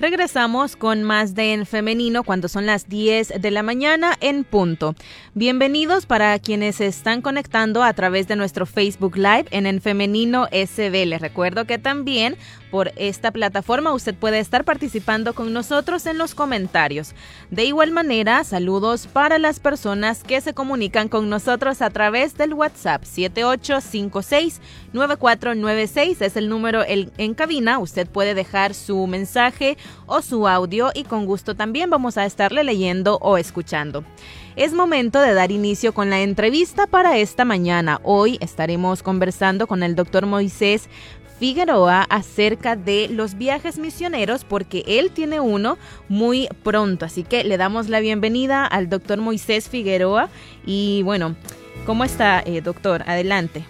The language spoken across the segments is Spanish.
Regresamos con más de En Femenino cuando son las 10 de la mañana en punto. Bienvenidos para quienes se están conectando a través de nuestro Facebook Live en En Femenino SB. Les recuerdo que también por esta plataforma usted puede estar participando con nosotros en los comentarios. De igual manera, saludos para las personas que se comunican con nosotros a través del WhatsApp 7856-9496 es el número en cabina. Usted puede dejar su mensaje o su audio y con gusto también vamos a estarle leyendo o escuchando. Es momento de dar inicio con la entrevista para esta mañana. Hoy estaremos conversando con el doctor Moisés Figueroa acerca de los viajes misioneros porque él tiene uno muy pronto. Así que le damos la bienvenida al doctor Moisés Figueroa. Y bueno, ¿cómo está, eh, doctor? Adelante.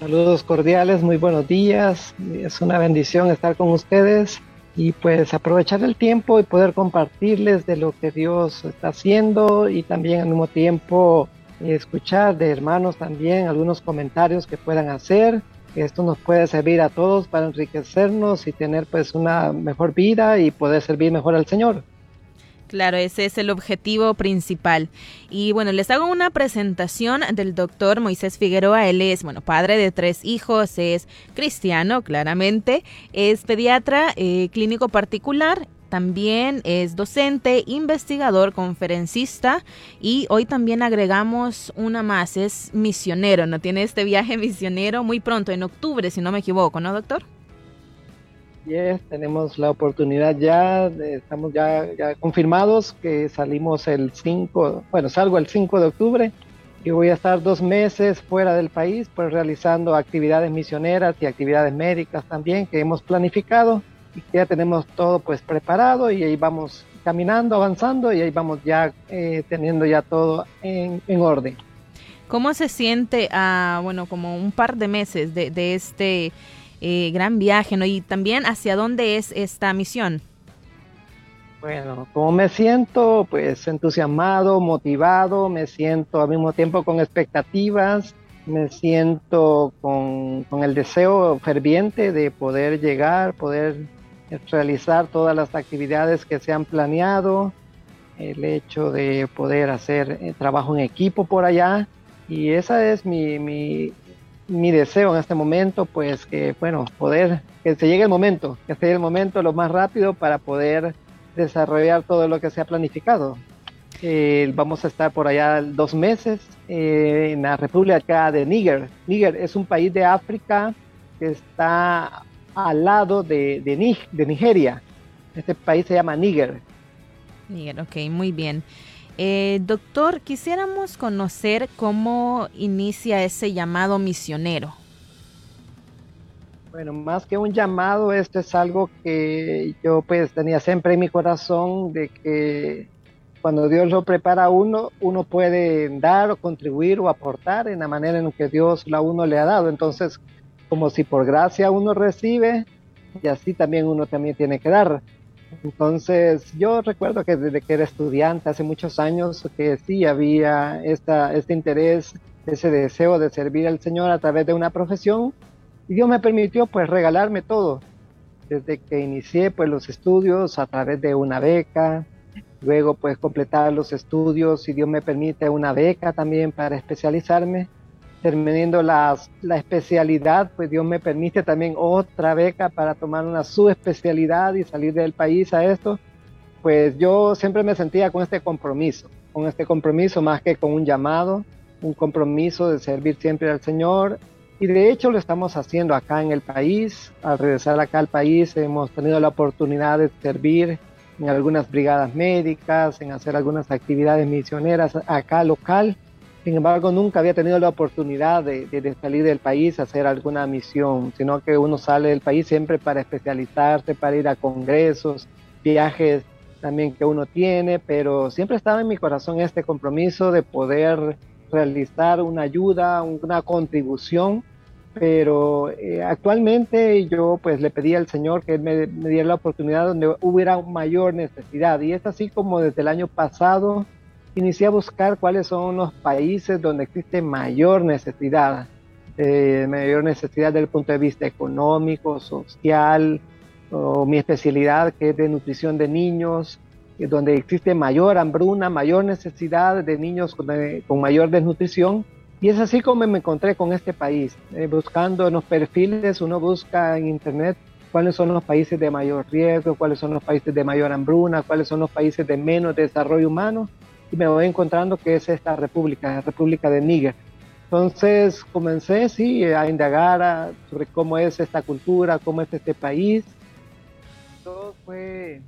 Saludos cordiales, muy buenos días. Es una bendición estar con ustedes y pues aprovechar el tiempo y poder compartirles de lo que Dios está haciendo y también al mismo tiempo escuchar de hermanos también algunos comentarios que puedan hacer esto nos puede servir a todos para enriquecernos y tener pues una mejor vida y poder servir mejor al Señor. Claro, ese es el objetivo principal. Y bueno, les hago una presentación del doctor Moisés Figueroa. Él es, bueno, padre de tres hijos, es cristiano, claramente, es pediatra, eh, clínico particular también es docente, investigador, conferencista y hoy también agregamos una más, es misionero, ¿no? Tiene este viaje misionero muy pronto, en octubre, si no me equivoco, ¿no, doctor? Yes, tenemos la oportunidad ya, estamos ya, ya confirmados que salimos el 5, bueno, salgo el 5 de octubre y voy a estar dos meses fuera del país, pues realizando actividades misioneras y actividades médicas también que hemos planificado y ya tenemos todo pues preparado y ahí vamos caminando, avanzando y ahí vamos ya eh, teniendo ya todo en, orden. ¿Cómo se siente a, bueno, como un par de meses de, de este eh, gran viaje, ¿no? Y también hacia dónde es esta misión. Bueno, como me siento, pues entusiasmado, motivado, me siento al mismo tiempo con expectativas, me siento con, con el deseo ferviente de poder llegar, poder realizar todas las actividades que se han planeado, el hecho de poder hacer eh, trabajo en equipo por allá y ese es mi, mi, mi, deseo en este momento, pues que bueno, poder, que se llegue el momento, que se llegue el momento lo más rápido para poder desarrollar todo lo que se ha planificado. Eh, vamos a estar por allá dos meses eh, en la República de Níger. Níger es un país de África que está al lado de, de, Nigeria. Este país se llama Níger. Níger, ok, muy bien. Eh, doctor, quisiéramos conocer cómo inicia ese llamado misionero. Bueno, más que un llamado, esto es algo que yo pues tenía siempre en mi corazón de que cuando Dios lo prepara a uno, uno puede dar o contribuir o aportar en la manera en que Dios a uno le ha dado. Entonces, como si por gracia uno recibe y así también uno también tiene que dar. Entonces yo recuerdo que desde que era estudiante hace muchos años que sí había esta, este interés, ese deseo de servir al Señor a través de una profesión y Dios me permitió pues regalarme todo. Desde que inicié pues los estudios a través de una beca, luego pues completar los estudios y Dios me permite una beca también para especializarme terminando la, especialidad, pues Dios me permite también otra beca para tomar una subespecialidad y salir del país a esto, pues yo siempre me sentía con este compromiso, con este compromiso más que con un llamado, un compromiso de servir siempre al Señor. Y de hecho lo estamos haciendo acá en el país. Al regresar acá al país hemos tenido la oportunidad de servir en algunas brigadas médicas, en hacer algunas actividades misioneras acá local sin embargo, nunca había tenido la oportunidad de, salir del país a hacer alguna misión, sino que uno sale del país siempre para especializarse, para ir a congresos, viajes también que uno tiene, pero siempre estaba en mi corazón este compromiso de poder realizar una ayuda, una contribución pero eh, actualmente yo pues le pedí al Señor que me, diera la oportunidad donde hubiera mayor necesidad y es así como desde el año pasado inicié a buscar cuáles son los países donde existe mayor necesidad, eh, mayor necesidad desde el punto de vista económico, social, o mi especialidad que es de nutrición de niños, donde existe mayor hambruna, mayor necesidad de niños con, eh, con mayor desnutrición. Y es así como me encontré con este país, eh, buscando en los perfiles, uno busca en internet cuáles son los países de mayor riesgo, cuáles son los países de mayor hambruna, cuáles son los países de menos desarrollo humano, y me voy encontrando que es esta república, la República de Níger. Entonces comencé, sí, a indagar sobre cómo es esta cultura, cómo es este país. Todo fue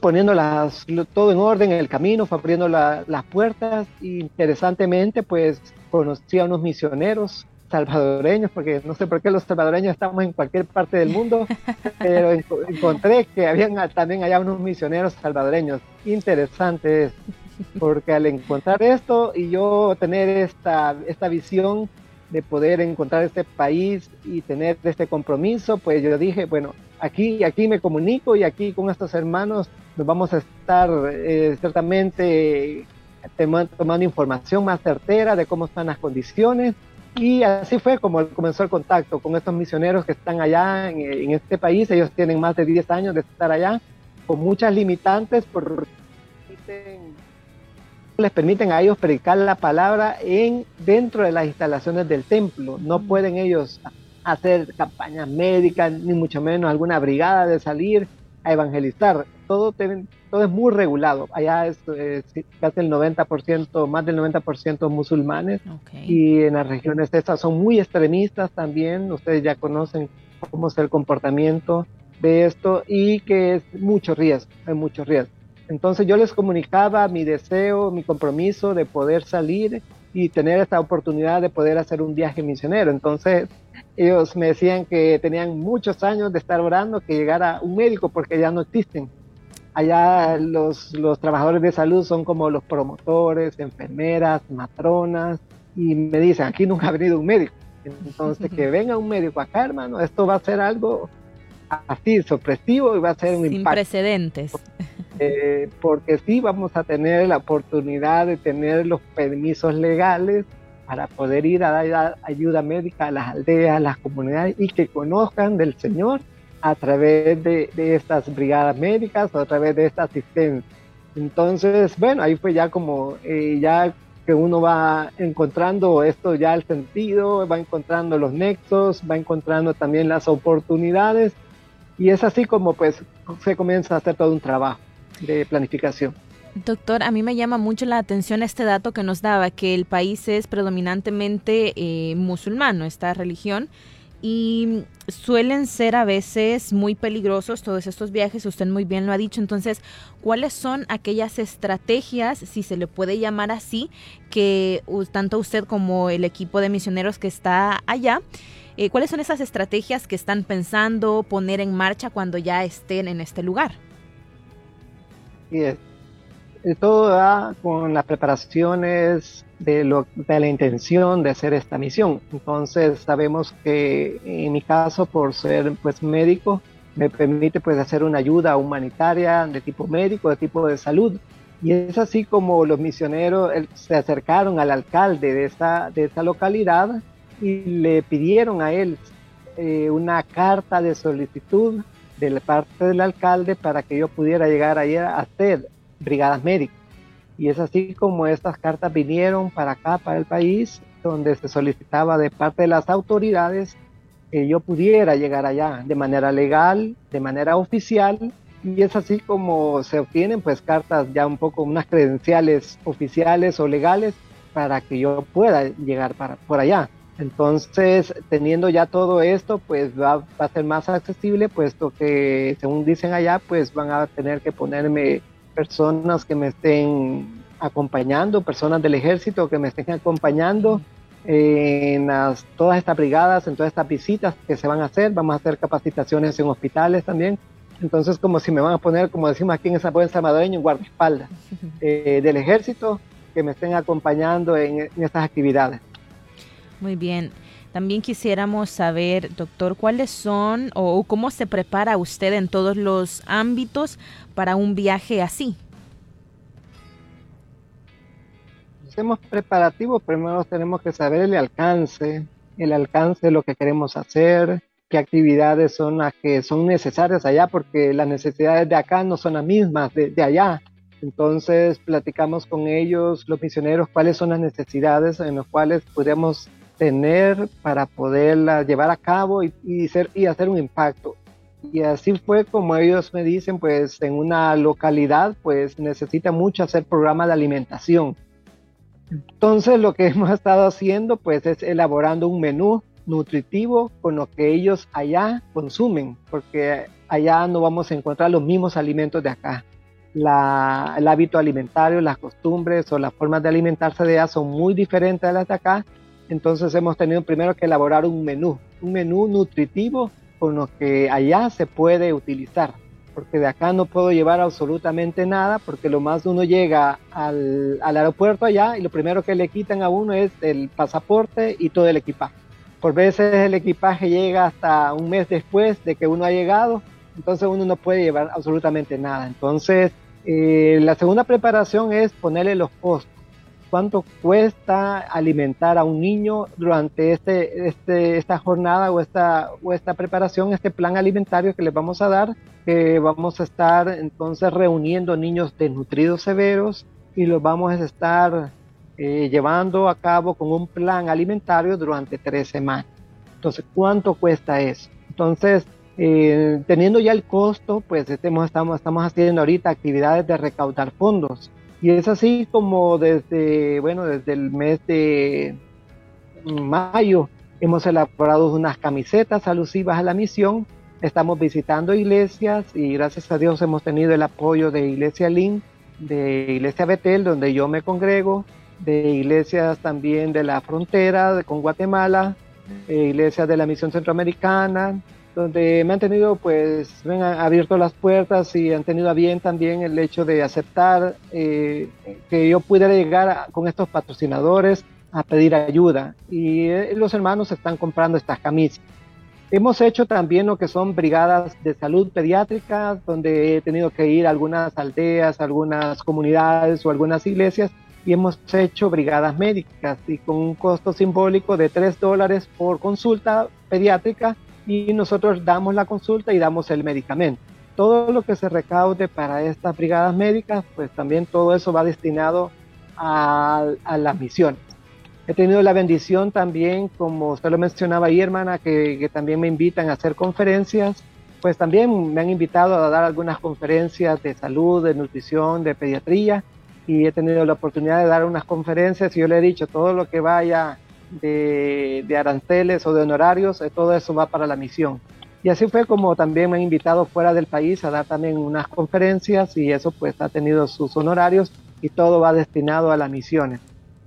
poniendo las, todo en orden en el camino, fue abriendo las puertas. Y interesantemente, pues conocí a unos misioneros salvadoreños, porque no sé por qué los salvadoreños estamos en cualquier parte del mundo, pero encontré que habían también allá unos misioneros salvadoreños. Interesantes, porque al encontrar esto y yo tener esta, esta visión de poder encontrar este país y tener este compromiso, pues yo dije, bueno, aquí, aquí me comunico y aquí con estos hermanos nos vamos a estar eh, ciertamente tomando información más certera de cómo están las condiciones. Y así fue como comenzó el contacto con estos misioneros que están allá en, este país. Ellos tienen más de 10 años de estar allá, con muchas limitantes, por les permiten a ellos predicar la palabra en dentro de las instalaciones del templo. No pueden ellos hacer campañas médicas, ni mucho menos alguna brigada de salir a evangelizar. Todo, todo es muy regulado. Allá es, casi el 90%, más del 90% musulmanes. Y en las regiones estas son muy extremistas también. Ustedes ya conocen cómo es el comportamiento de esto y que es mucho riesgo, hay mucho riesgo. Entonces yo les comunicaba mi deseo, mi compromiso de poder salir y tener esta oportunidad de poder hacer un viaje misionero. Entonces ellos me decían que tenían muchos años de estar orando que llegara un médico porque ya no existen. Allá los, los trabajadores de salud son como los promotores, enfermeras, matronas, y me dicen, aquí nunca ha venido un médico. Entonces, que venga un médico acá, hermano, esto va a ser algo así, sorpresivo y va a ser un Sin precedentes. Eh, porque sí vamos a tener la oportunidad de tener los permisos legales para poder ir a dar ayuda médica a las aldeas, a las comunidades y que conozcan del Señor a través de, estas brigadas médicas o a través de esta asistencia. Entonces, bueno, ahí fue ya como, eh, ya que uno va encontrando esto ya el sentido, va encontrando los nexos, va encontrando también las oportunidades y es así como pues se comienza a hacer todo un trabajo de planificación. Doctor, a mí me llama mucho la atención este dato que nos daba, que el país es predominantemente eh, musulmán, esta religión, y suelen ser a veces muy peligrosos todos estos viajes, usted muy bien lo ha dicho, entonces, ¿cuáles son aquellas estrategias, si se le puede llamar así, que tanto usted como el equipo de misioneros que está allá, eh, cuáles son esas estrategias que están pensando poner en marcha cuando ya estén en este lugar? Todo va con las preparaciones de, lo, de la intención de hacer esta misión. Entonces sabemos que en mi caso, por ser pues médico, me permite pues hacer una ayuda humanitaria de tipo médico, de tipo de salud. Y es así como los misioneros se acercaron al alcalde de esta, localidad y le pidieron a él eh, una carta de solicitud de parte del alcalde para que yo pudiera llegar ayer a hacer brigadas médicas. Y es así como estas cartas vinieron para acá, para el país, donde se solicitaba de parte de las autoridades que yo pudiera llegar allá de manera legal, de manera oficial, y es así como se obtienen pues cartas ya un poco unas credenciales oficiales o legales para que yo pueda llegar para por allá. Entonces, teniendo ya todo esto, pues va, va, a ser más accesible, puesto que, según dicen allá, pues van a tener que ponerme personas que me estén acompañando, personas del ejército que me estén acompañando en las, todas estas brigadas, en todas estas visitas que se van a hacer. Vamos a hacer capacitaciones en hospitales también. Entonces, como si me van a poner, como decimos aquí en esa buen salvadoreño, un guardaespaldas eh, del ejército que me estén acompañando en, en estas actividades. Muy bien. También quisiéramos saber, doctor, cuáles son o cómo se prepara usted en todos los ámbitos para un viaje así. Hacemos preparativos, primero tenemos que saber el alcance, el alcance de lo que queremos hacer, qué actividades son las que son necesarias allá, porque las necesidades de acá no son las mismas de, allá. Entonces platicamos con ellos, los misioneros, cuáles son las necesidades en las cuales podemos tener para poderlas llevar a cabo y hacer un impacto. Y así fue como ellos me dicen, pues en una localidad pues necesita mucho hacer programa de alimentación. Entonces lo que hemos estado haciendo pues es elaborando un menú nutritivo con lo que ellos allá consumen, porque allá no vamos a encontrar los mismos alimentos de acá. El hábito alimentario, las costumbres o las formas de alimentarse de allá son muy diferentes a las de acá. Entonces hemos tenido primero que elaborar un menú, un menú nutritivo con lo que allá se puede utilizar, porque de acá no puedo llevar absolutamente nada, porque lo más uno llega al, aeropuerto allá y lo primero que le quitan a uno es el pasaporte y todo el equipaje. Por veces el equipaje llega hasta un mes después de que uno ha llegado, entonces uno no puede llevar absolutamente nada. Entonces, eh, la segunda preparación es ponerle los costos. ¿Cuánto cuesta alimentar a un niño durante este, este, esta jornada o esta, o esta preparación, este plan alimentario que les vamos a dar? Que vamos a estar entonces reuniendo niños desnutridos severos y los vamos a estar eh, llevando a cabo con un plan alimentario durante tres semanas. Entonces, ¿cuánto cuesta eso? Entonces, eh, teniendo ya el costo, pues estamos, estamos, estamos haciendo ahorita actividades de recaudar fondos. Y es así como desde, bueno, desde el mes de mayo hemos elaborado unas camisetas alusivas a la misión. Estamos visitando iglesias y gracias a Dios hemos tenido el apoyo de Iglesia Lin, de Iglesia Betel, donde yo me congrego, de iglesias también de la frontera con Guatemala, eh, iglesias de la Misión Centroamericana, donde me han tenido, pues, me han abierto las puertas y han tenido a bien también el hecho de aceptar eh, que yo pudiera llegar con estos patrocinadores a pedir ayuda. Y eh, los hermanos están comprando estas camisas. Hemos hecho también lo que son brigadas de salud pediátrica, donde he tenido que ir a algunas aldeas, algunas comunidades o algunas iglesias y hemos hecho brigadas médicas y con un costo simbólico de 3 dólares por consulta pediátrica y nosotros damos la consulta y damos el medicamento. Todo lo que se recaude para estas brigadas médicas, pues también todo eso va destinado a, a las misiones. He tenido la bendición también, como usted lo mencionaba ahí, hermana, que, que también me invitan a hacer conferencias. Pues también me han invitado a dar algunas conferencias de salud, de nutrición, de pediatría y he tenido la oportunidad de dar unas conferencias y yo le he dicho todo lo que vaya de, aranceles o de honorarios, eh, todo eso va para la misión. Y así fue como también me han invitado fuera del país a dar también unas conferencias y eso pues ha tenido sus honorarios y todo va destinado a las misiones.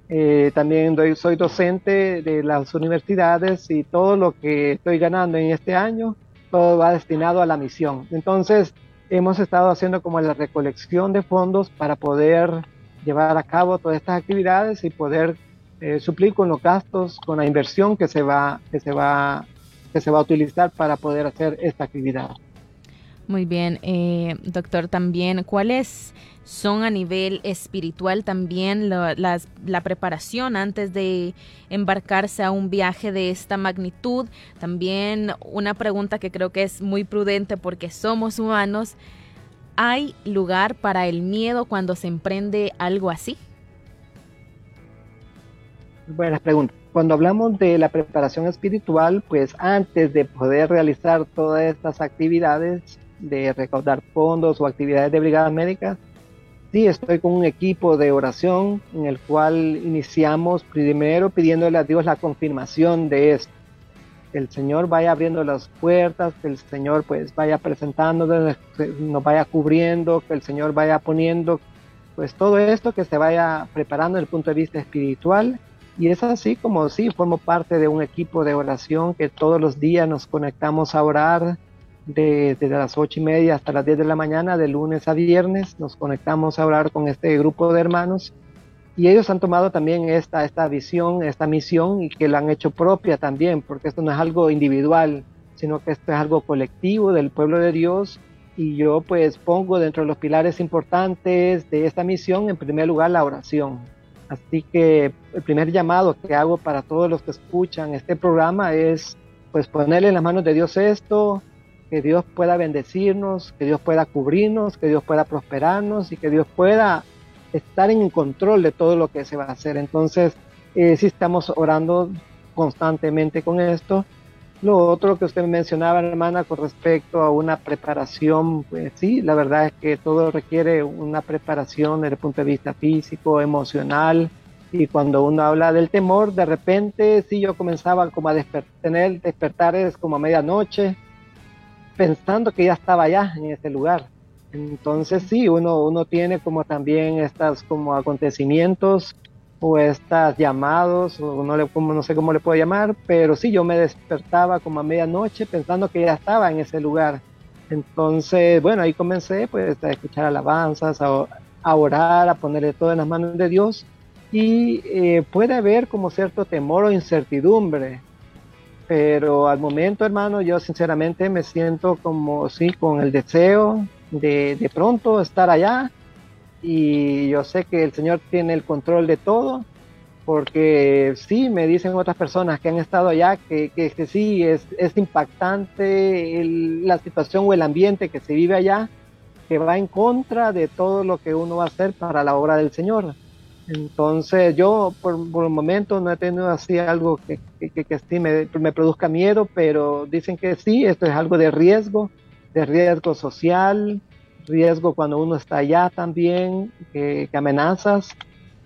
Eh, también soy docente de las universidades y todo lo que estoy ganando en este año, todo va destinado a la misión. Entonces, hemos estado haciendo como la recolección de fondos para poder llevar a cabo todas estas actividades y poder eh, suplir con los gastos, con la inversión que se va, que se va, que se va a utilizar para poder hacer esta actividad. Muy bien, eh, doctor, también, ¿cuáles son a nivel espiritual también la, la, preparación antes de embarcarse a un viaje de esta magnitud? También una pregunta que creo que es muy prudente porque somos humanos. ¿Hay lugar para el miedo cuando se emprende algo así? Buenas preguntas. Cuando hablamos de la preparación espiritual, pues antes de poder realizar todas estas actividades, de recaudar fondos o actividades de brigadas médicas. Sí, estoy con un equipo de oración en el cual iniciamos primero pidiéndole a Dios la confirmación de esto. Que el Señor vaya abriendo las puertas, que el Señor pues vaya presentándonos, nos vaya cubriendo, que el Señor vaya poniendo pues todo esto que se vaya preparando desde el punto de vista espiritual. Y es así como sí, formo parte de un equipo de oración que todos los días nos conectamos a orar, desde las ocho y media hasta las 10 de la mañana, de lunes a viernes. Nos conectamos a orar con este grupo de hermanos y ellos han tomado también esta, esta visión, esta misión y que la han hecho propia también, porque esto no es algo individual, sino que esto es algo colectivo del pueblo de Dios y yo pues pongo dentro de los pilares importantes de esta misión en primer lugar la oración. Así que el primer llamado que hago para todos los que escuchan este programa es pues ponerle en las manos de Dios esto, que Dios pueda bendecirnos, que Dios pueda cubrirnos, que Dios pueda prosperarnos y que Dios pueda estar en control de todo lo que se va a hacer. Entonces, eh, sí estamos orando constantemente con esto. Lo otro que usted mencionaba, hermana, con respecto a una preparación, pues sí, la verdad es que todo requiere una preparación desde el punto de vista físico, emocional, y cuando uno habla del temor, de repente sí yo comenzaba como a tener despertares como a medianoche, pensando que ya estaba allá en ese lugar. Entonces sí, uno, uno tiene como también estas como acontecimientos o estas llamados, o no, como, no sé cómo le puedo llamar, pero sí, yo me despertaba como a medianoche pensando que ya estaba en ese lugar. Entonces, bueno, ahí comencé pues a escuchar alabanzas, a, orar, a ponerle todo en las manos de Dios y eh, puede haber como cierto temor o incertidumbre, pero al momento, hermano, yo sinceramente me siento como, sí, con el deseo de, de pronto estar allá y yo sé que el Señor tiene el control de todo porque sí, me dicen otras personas que han estado allá que, que, sí, es, es impactante la situación o el ambiente que se vive allá, que va en contra de todo lo que uno va a hacer para la obra del Señor. Entonces yo por, por el momento no he tenido así algo que, que, que sí me, me, produzca miedo, pero dicen que sí, esto es algo de riesgo, de riesgo social, riesgo cuando uno está allá también, que, amenazas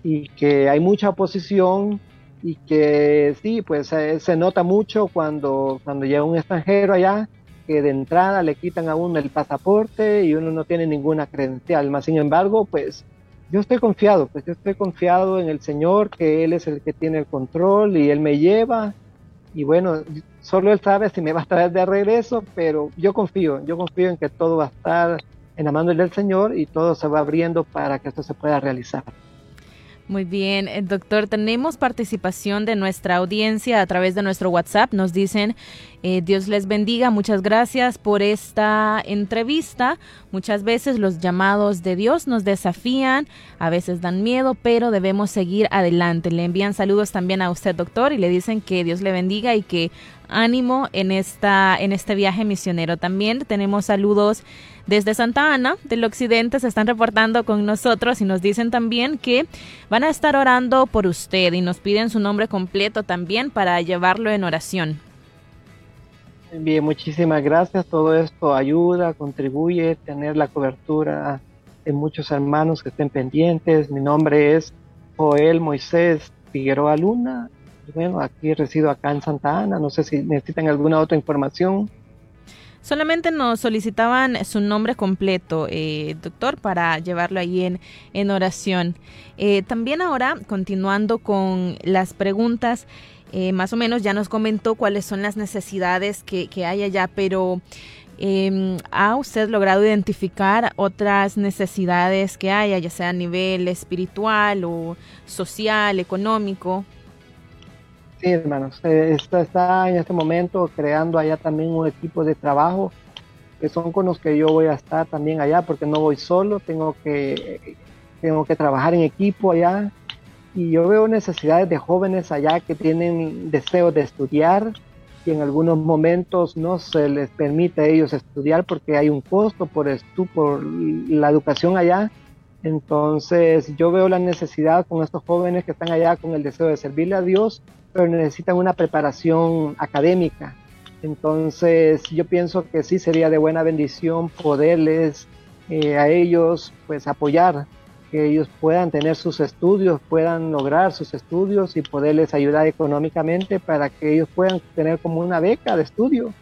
y que hay mucha oposición y que sí, pues se, se nota mucho cuando, cuando llega un extranjero allá, que de entrada le quitan a uno el pasaporte y uno no tiene ninguna credencial. Más sin embargo, pues yo estoy confiado, pues yo estoy confiado en el Señor, que Él es el que tiene el control y Él me lleva. Y bueno, solo Él sabe si me va a traer de regreso, pero yo confío, yo confío en que todo va a estar en la mano del Señor y todo se va abriendo para que esto se pueda realizar. Muy bien, eh, doctor, tenemos participación de nuestra audiencia a través de nuestro WhatsApp. Nos dicen, eh, Dios les bendiga, muchas gracias por esta entrevista. Muchas veces los llamados de Dios nos desafían, a veces dan miedo, pero debemos seguir adelante. Le envían saludos también a usted, doctor, y le dicen que Dios le bendiga y que ánimo en, esta, en este viaje misionero. También tenemos saludos desde Santa Ana del Occidente, se están reportando con nosotros y nos dicen también que van a estar orando por usted y nos piden su nombre completo también para llevarlo en oración. Bien, muchísimas gracias. Todo esto ayuda, contribuye tener la cobertura de muchos hermanos que estén pendientes. Mi nombre es Joel Moisés Figueroa Luna bueno, aquí resido acá en Santa Ana, no sé si necesitan alguna otra información. Solamente nos solicitaban su nombre completo, eh, doctor, para llevarlo ahí en, en oración. Eh, también ahora, continuando con las preguntas, eh, más o menos ya nos comentó cuáles son las necesidades que, que hay allá, pero em, ¿ha usted logrado identificar otras necesidades que haya, ya sea a nivel espiritual o social, económico? Sí, hermanos, esto está en este momento creando allá también un equipo de trabajo que son con los que yo voy a estar también allá porque no voy solo, tengo que, tengo que trabajar en equipo allá y yo veo necesidades de jóvenes allá que tienen deseo de estudiar y en algunos momentos no se les permite a ellos estudiar porque hay un costo por, estu por la educación allá. Entonces yo veo la necesidad con estos jóvenes que están allá con el deseo de servirle a Dios pero necesitan una preparación académica. Entonces yo pienso que sí sería de buena bendición poderles eh, a ellos pues apoyar, que ellos puedan tener sus estudios, puedan lograr sus estudios y poderles ayudar económicamente para que ellos puedan tener como una beca de estudio,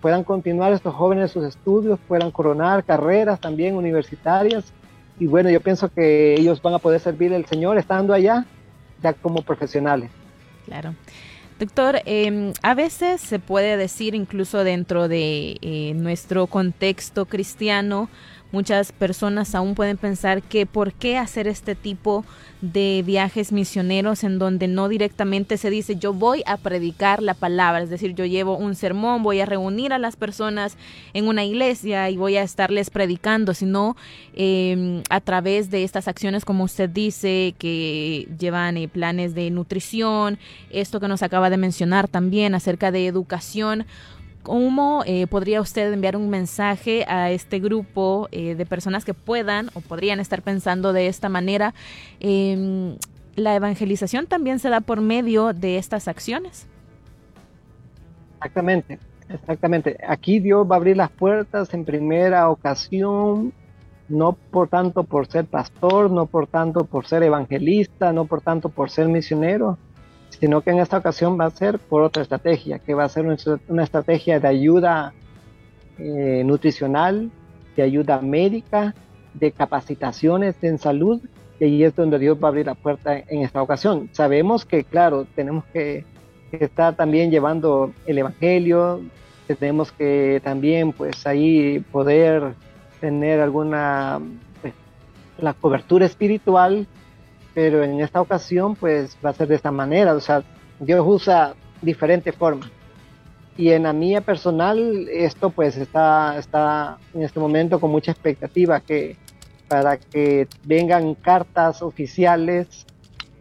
puedan continuar estos jóvenes sus estudios, puedan coronar carreras también universitarias. Y bueno, yo pienso que ellos van a poder servir al Señor estando allá ya como profesionales. Claro. Doctor, em, a veces se puede decir incluso dentro de eh, nuestro contexto cristiano, muchas personas aún pueden pensar que por qué hacer este tipo de viajes misioneros en donde no directamente se dice yo voy a predicar la palabra, es decir, yo llevo un sermón, voy a reunir a las personas en una iglesia y voy a estarles predicando, sino em, a través de estas acciones, como usted dice, que llevan eh, planes de nutrición, esto que nos acaba de mencionar también acerca de educación. ¿Cómo eh, podría usted enviar un mensaje a este grupo eh, de personas que puedan o podrían estar pensando de esta manera? Em, la evangelización también se da por medio de estas acciones. Exactamente, exactamente. Aquí Dios va a abrir las puertas en primera ocasión, no por tanto por ser pastor, no por tanto por ser evangelista, no por tanto por ser misionero, sino que en esta ocasión va a ser por otra estrategia, que va a ser una estrategia de ayuda eh, nutricional, de ayuda médica, de capacitaciones en salud, y ahí es donde Dios va a abrir la puerta en esta ocasión. Sabemos que, claro, tenemos que, estar también llevando el Evangelio, tenemos que también, pues ahí poder tener alguna, pues, la cobertura espiritual pero en esta ocasión pues va a ser de esta manera, o sea, Dios usa diferentes formas. Y en la mía personal esto pues está, está en este momento con mucha expectativa que para que vengan cartas oficiales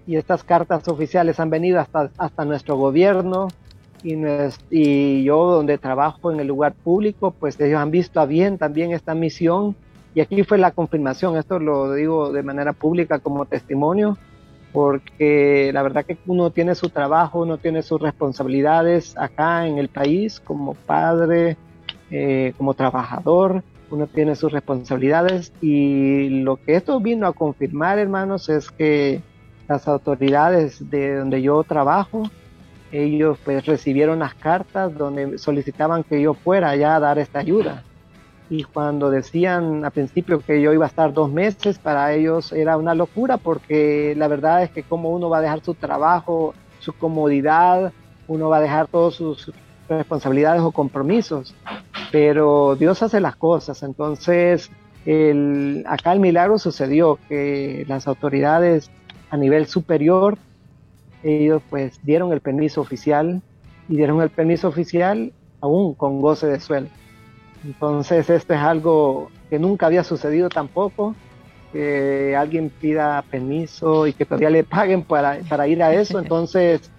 y estas cartas oficiales han venido hasta, hasta nuestro gobierno y, y yo donde trabajo en el lugar público pues ellos han visto a bien también esta misión y aquí fue la confirmación, esto lo digo de manera pública como testimonio, porque la verdad que uno tiene su trabajo, uno tiene sus responsabilidades acá en el país como padre, eh, como trabajador, uno tiene sus responsabilidades y lo que esto vino a confirmar, hermanos, es que las autoridades de donde yo trabajo, ellos pues recibieron las cartas donde solicitaban que yo fuera allá a dar esta ayuda y cuando decían al principio que yo iba a estar dos meses, para ellos era una locura porque la verdad es que como uno va a dejar su trabajo, su comodidad, uno va a dejar todas sus responsabilidades o compromisos, pero Dios hace las cosas, entonces el, acá el milagro sucedió que las autoridades a nivel superior, ellos pues dieron el permiso oficial y dieron el permiso oficial aún con goce de sueldo. Entonces esto es algo que nunca había sucedido tampoco, que alguien pida permiso y que todavía le paguen para, para ir a eso. Entonces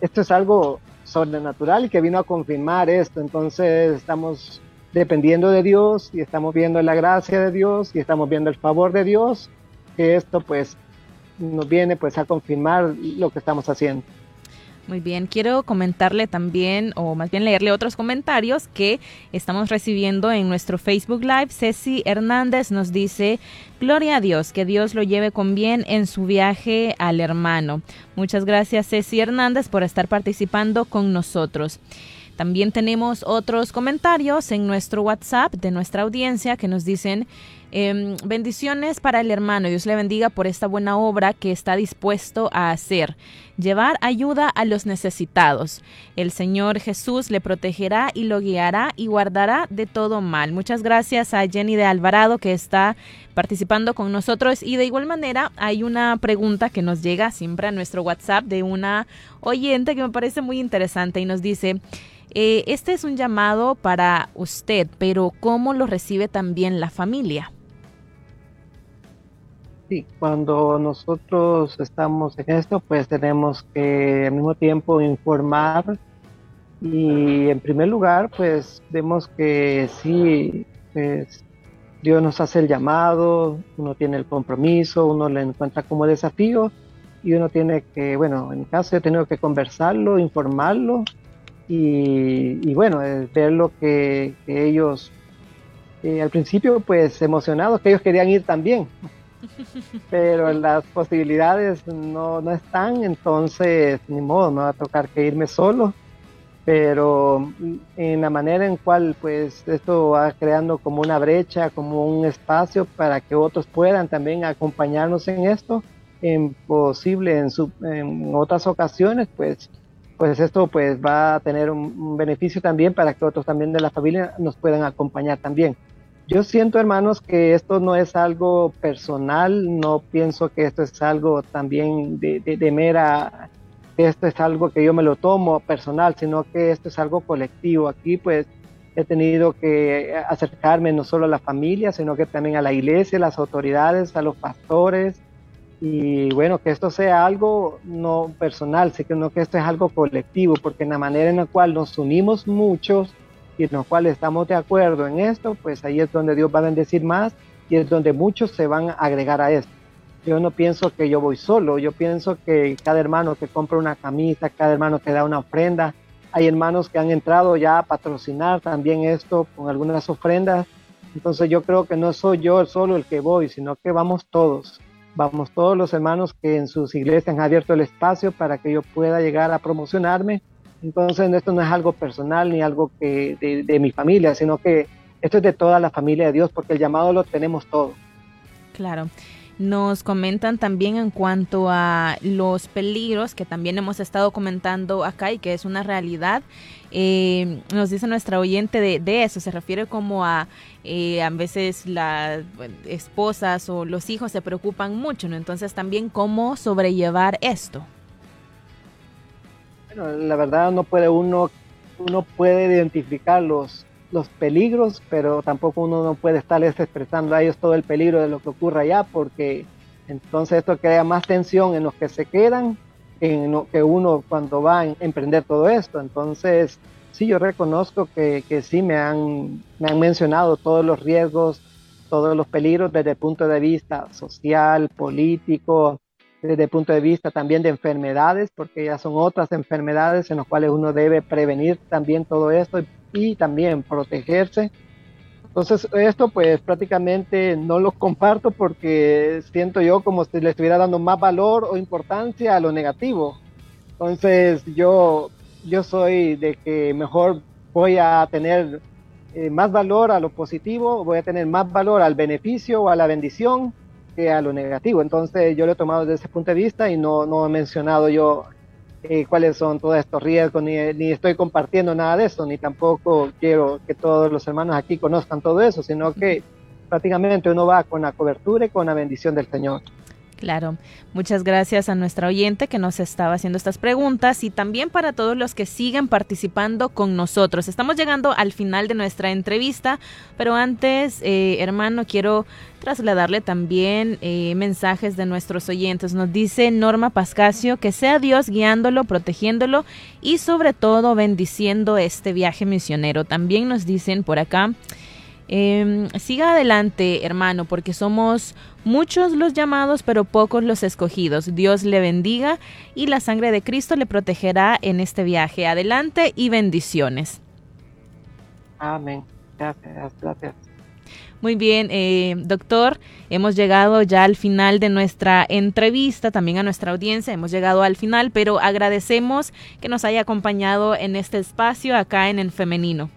esto es algo sobrenatural y que vino a confirmar esto. Entonces estamos dependiendo de Dios y estamos viendo la gracia de Dios y estamos viendo el favor de Dios, que esto pues nos viene pues a confirmar lo que estamos haciendo. Muy bien, quiero comentarle también, o más bien leerle otros comentarios que estamos recibiendo en nuestro Facebook Live. Ceci Hernández nos dice, Gloria a Dios, que Dios lo lleve con bien en su viaje al hermano. Muchas gracias Ceci Hernández por estar participando con nosotros. También tenemos otros comentarios en nuestro WhatsApp de nuestra audiencia que nos dicen, Em, bendiciones para el hermano. Dios le bendiga por esta buena obra que está dispuesto a hacer. Llevar ayuda a los necesitados. El Señor Jesús le protegerá y lo guiará y guardará de todo mal. Muchas gracias a Jenny de Alvarado que está participando con nosotros. Y de igual manera hay una pregunta que nos llega siempre a nuestro WhatsApp de una oyente que me parece muy interesante y nos dice, eh, este es un llamado para usted, pero ¿cómo lo recibe también la familia? Sí, cuando nosotros estamos en esto, pues tenemos que al mismo tiempo informar. Y en primer lugar, pues vemos que sí, pues Dios nos hace el llamado, uno tiene el compromiso, uno le encuentra como desafío y uno tiene que, bueno, en mi caso he tenido que conversarlo, informarlo y, bueno, ver lo que, ellos, eh, al principio pues emocionados, que ellos querían ir también, pero las posibilidades no, no están, entonces ni modo, me va a tocar que irme solo. Pero en la manera en cual pues esto va creando como una brecha, como un espacio para que otros puedan también acompañarnos en esto, en posible en, otras ocasiones, pues pues esto pues va a tener un, beneficio también para que otros también de la familia nos puedan acompañar también. Yo siento, hermanos, que esto no es algo personal, no pienso que esto es algo también de, de, mera, esto es algo que yo me lo tomo personal, sino que esto es algo colectivo. Aquí pues he tenido que acercarme no solo a la familia, sino que también a la iglesia, a las autoridades, a los pastores, y bueno, que esto sea algo no personal, sino que esto es algo colectivo, porque en la manera en la cual nos unimos muchos, y en los cuales estamos de acuerdo en esto, pues ahí es donde Dios va a bendecir más y es donde muchos se van a agregar a esto. Yo no pienso que yo voy solo, yo pienso que cada hermano que compra una camisa, cada hermano que da una ofrenda, hay hermanos que han entrado ya a patrocinar también esto con algunas ofrendas. Entonces yo creo que no soy yo solo el que voy, sino que vamos todos. Vamos todos los hermanos que en sus iglesias han abierto el espacio para que yo pueda llegar a promocionarme entonces esto no es algo personal ni algo que de, mi familia, sino que esto es de toda la familia de Dios, porque el llamado lo tenemos todos. Claro. Nos comentan también en cuanto a los peligros que también hemos estado comentando acá y que es una realidad. Eh, nos dice nuestra oyente de, eso, se refiere como a eh, a veces las esposas o los hijos se preocupan mucho. Entonces también cómo sobrellevar esto la verdad no puede uno, uno puede identificar los, los peligros, pero tampoco uno no puede estarles expresando a ellos todo el peligro de lo que ocurre allá, porque entonces esto crea más tensión en los que se quedan en lo que uno cuando va a emprender todo esto. Entonces, sí, yo reconozco que, que sí me han, me han mencionado todos los riesgos, todos los peligros desde el punto de vista social, político, desde el punto de vista también de enfermedades, porque ya son otras enfermedades en las cuales uno debe prevenir también todo esto y, también protegerse. Entonces esto pues prácticamente no lo comparto porque siento yo como si le estuviera dando más valor o importancia a lo negativo. Entonces yo, yo soy de que mejor voy a tener eh, más valor a lo positivo, voy a tener más valor al beneficio o a la bendición que a lo negativo. Entonces yo lo he tomado desde ese punto de vista y no, no he mencionado yo eh, cuáles son todos estos riesgos, ni, ni, estoy compartiendo nada de eso, ni tampoco quiero que todos los hermanos aquí conozcan todo eso, sino que prácticamente uno va con la cobertura y con la bendición del Señor. Claro, muchas gracias a nuestra oyente que nos estaba haciendo estas preguntas y también para todos los que siguen participando con nosotros. Estamos llegando al final de nuestra entrevista, pero antes, eh, hermano, quiero trasladarle también eh, mensajes de nuestros oyentes. Nos dice Norma Pascasio que sea Dios guiándolo, protegiéndolo y sobre todo bendiciendo este viaje misionero. También nos dicen por acá. Eh, siga adelante, hermano, porque somos muchos los llamados, pero pocos los escogidos. Dios le bendiga y la sangre de Cristo le protegerá en este viaje. Adelante y bendiciones. Amén. Gracias, gracias. Muy bien, eh, doctor, hemos llegado ya al final de nuestra entrevista, también a nuestra audiencia, hemos llegado al final, pero agradecemos que nos haya acompañado en este espacio acá en el femenino.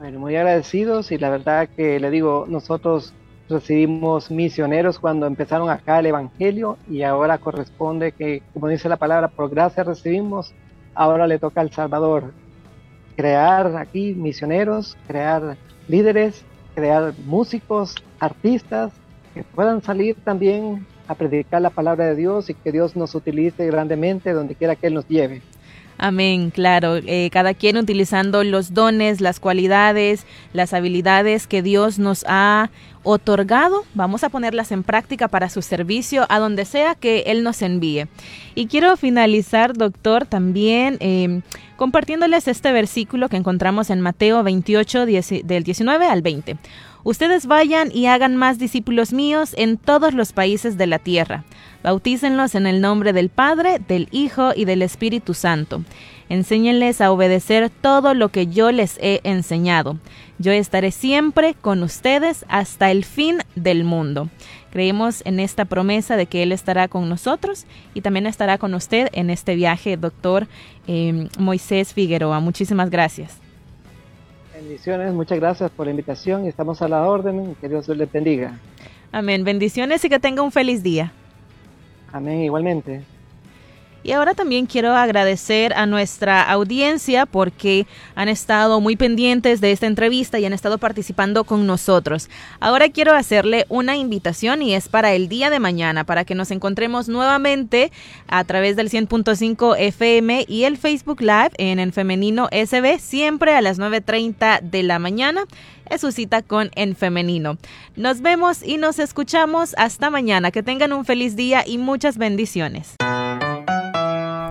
Bueno, muy agradecidos y la verdad que le digo, nosotros recibimos misioneros cuando empezaron acá el Evangelio y ahora corresponde que, como dice la palabra, por gracia recibimos, ahora le toca al Salvador crear aquí misioneros, crear líderes, crear músicos, artistas que puedan salir también a predicar la palabra de Dios y que Dios nos utilice grandemente donde quiera que Él nos lleve. Amén, claro. Eh, cada quien utilizando los dones, las cualidades, las habilidades que Dios nos ha otorgado, vamos a ponerlas en práctica para su servicio a donde sea que Él nos envíe. Y quiero finalizar, doctor, también eh, compartiéndoles este versículo que encontramos en Mateo 28, del 19 al 20. Ustedes vayan y hagan más discípulos míos en todos los países de la tierra. Bautícenlos en el nombre del Padre, del Hijo y del Espíritu Santo. Enséñenles a obedecer todo lo que yo les he enseñado. Yo estaré siempre con ustedes hasta el fin del mundo. Creemos en esta promesa de que Él estará con nosotros y también estará con usted en este viaje, doctor eh, Moisés Figueroa. Muchísimas gracias. Bendiciones, muchas gracias por la invitación y estamos a la orden. Que Dios les bendiga. Amén. Bendiciones y que tenga un feliz día. Amén, igualmente. Y ahora también quiero agradecer a nuestra audiencia porque han estado muy pendientes de esta entrevista y han estado participando con nosotros. Ahora quiero hacerle una invitación y es para el día de mañana, para que nos encontremos nuevamente a través del 100.5 FM y el Facebook Live en el femenino SB, siempre a las 9.30 de la mañana. Es su cita con En Femenino. Nos vemos y nos escuchamos hasta mañana. Que tengan un feliz día y muchas bendiciones.